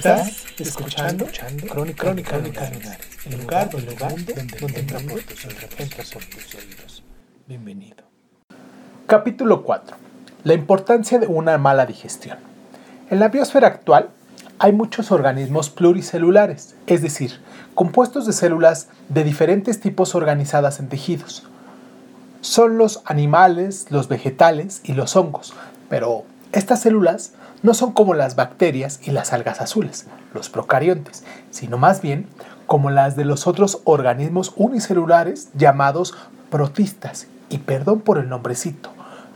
Estás escuchando, Crónica, Crónica, Lunares, el lugar, el lugar donde, donde entra por tus entra por tus oídos. Bienvenido. Capítulo 4. La importancia de una mala digestión. En la biosfera actual hay muchos organismos pluricelulares, es decir, compuestos de células de diferentes tipos organizadas en tejidos. Son los animales, los vegetales y los hongos, pero estas células no son como las bacterias y las algas azules, los procariontes, sino más bien como las de los otros organismos unicelulares llamados protistas. Y perdón por el nombrecito.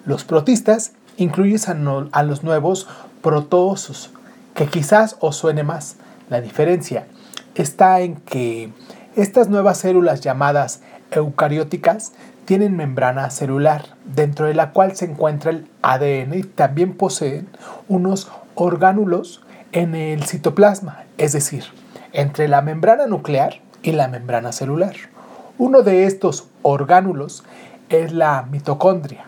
Los protistas incluyen a, los nuevos protoosos, que quizás os suene más. La diferencia está en que estas nuevas células llamadas eucarióticas tienen membrana celular, dentro de la cual se encuentra el ADN y también poseen unos orgánulos en el citoplasma, es decir, entre la membrana nuclear y la membrana celular. Uno de estos orgánulos es la mitocondria,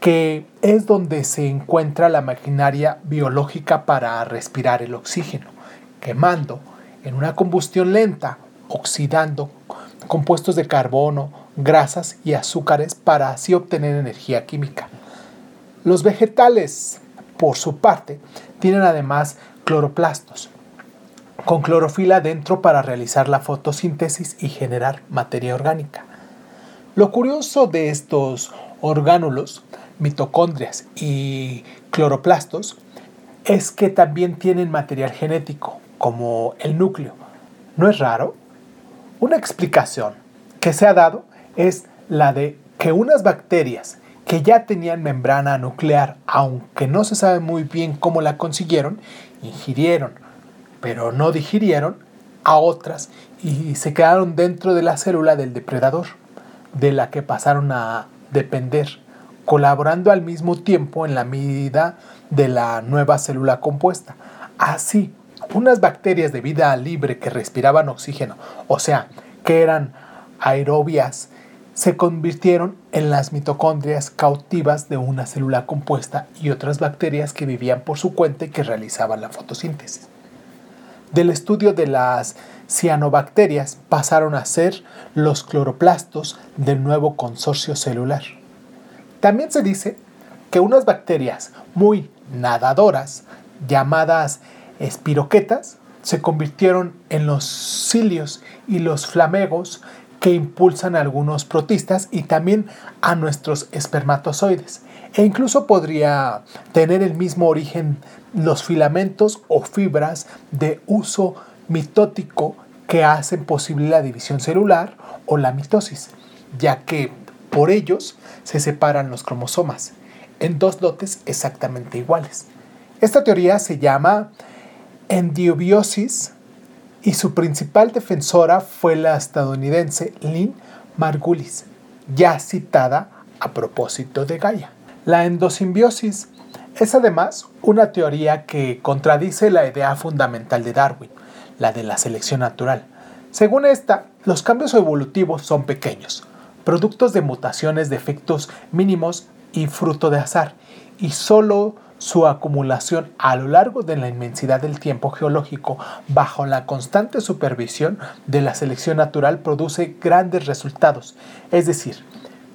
que es donde se encuentra la maquinaria biológica para respirar el oxígeno, quemando en una combustión lenta, oxidando compuestos de carbono, grasas y azúcares para así obtener energía química. Los vegetales, por su parte, tienen además cloroplastos, con clorofila dentro para realizar la fotosíntesis y generar materia orgánica. Lo curioso de estos orgánulos, mitocondrias y cloroplastos, es que también tienen material genético, como el núcleo. ¿No es raro? Una explicación que se ha dado es la de que unas bacterias que ya tenían membrana nuclear, aunque no se sabe muy bien cómo la consiguieron, ingirieron, pero no digirieron a otras y se quedaron dentro de la célula del depredador, de la que pasaron a depender, colaborando al mismo tiempo en la medida de la nueva célula compuesta. Así, unas bacterias de vida libre que respiraban oxígeno, o sea, que eran aerobias, se convirtieron en las mitocondrias cautivas de una célula compuesta y otras bacterias que vivían por su cuenta y que realizaban la fotosíntesis. Del estudio de las cianobacterias pasaron a ser los cloroplastos del nuevo consorcio celular. También se dice que unas bacterias muy nadadoras, llamadas espiroquetas, se convirtieron en los cilios y los flamegos que impulsan a algunos protistas y también a nuestros espermatozoides. E incluso podría tener el mismo origen los filamentos o fibras de uso mitótico que hacen posible la división celular o la mitosis, ya que por ellos se separan los cromosomas en dos lotes exactamente iguales. Esta teoría se llama endiobiosis y su principal defensora fue la estadounidense Lynn Margulis, ya citada a propósito de Gaia. La endosimbiosis es además una teoría que contradice la idea fundamental de Darwin, la de la selección natural. Según esta, los cambios evolutivos son pequeños, productos de mutaciones de efectos mínimos y fruto de azar, y solo su acumulación a lo largo de la inmensidad del tiempo geológico bajo la constante supervisión de la selección natural produce grandes resultados. Es decir,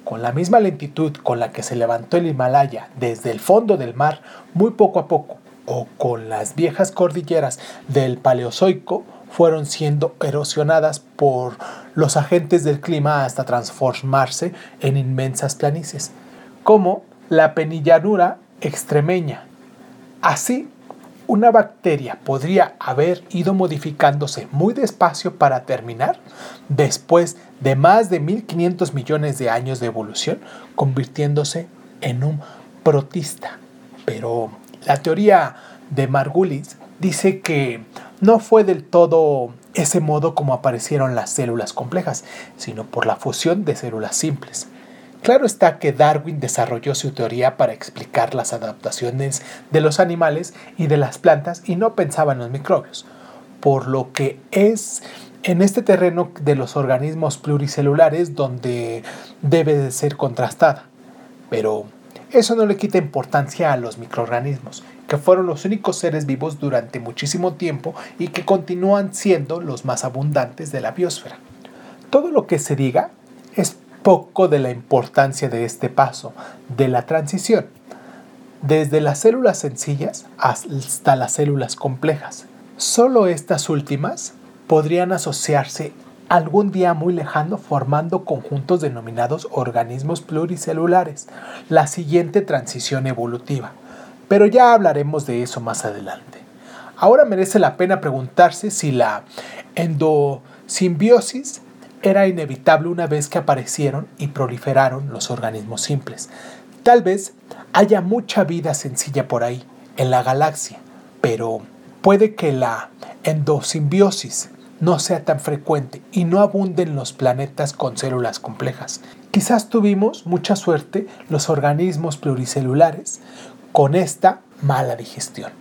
con la misma lentitud con la que se levantó el Himalaya desde el fondo del mar muy poco a poco, o con las viejas cordilleras del Paleozoico, fueron siendo erosionadas por los agentes del clima hasta transformarse en inmensas planicies, como la penillanura extremeña. Así, una bacteria podría haber ido modificándose muy despacio para terminar, después de más de 1500 millones de años de evolución, convirtiéndose en un protista. Pero la teoría de Margulis dice que no fue del todo ese modo como aparecieron las células complejas, sino por la fusión de células simples. Claro está que Darwin desarrolló su teoría para explicar las adaptaciones de los animales y de las plantas y no pensaba en los microbios, por lo que es en este terreno de los organismos pluricelulares donde debe de ser contrastada. Pero eso no le quita importancia a los microorganismos, que fueron los únicos seres vivos durante muchísimo tiempo y que continúan siendo los más abundantes de la biosfera. Todo lo que se diga poco de la importancia de este paso, de la transición, desde las células sencillas hasta las células complejas. Solo estas últimas podrían asociarse algún día muy lejano formando conjuntos denominados organismos pluricelulares, la siguiente transición evolutiva. Pero ya hablaremos de eso más adelante. Ahora merece la pena preguntarse si la endosimbiosis era inevitable una vez que aparecieron y proliferaron los organismos simples. Tal vez haya mucha vida sencilla por ahí, en la galaxia, pero puede que la endosimbiosis no sea tan frecuente y no abunden los planetas con células complejas. Quizás tuvimos mucha suerte los organismos pluricelulares con esta mala digestión.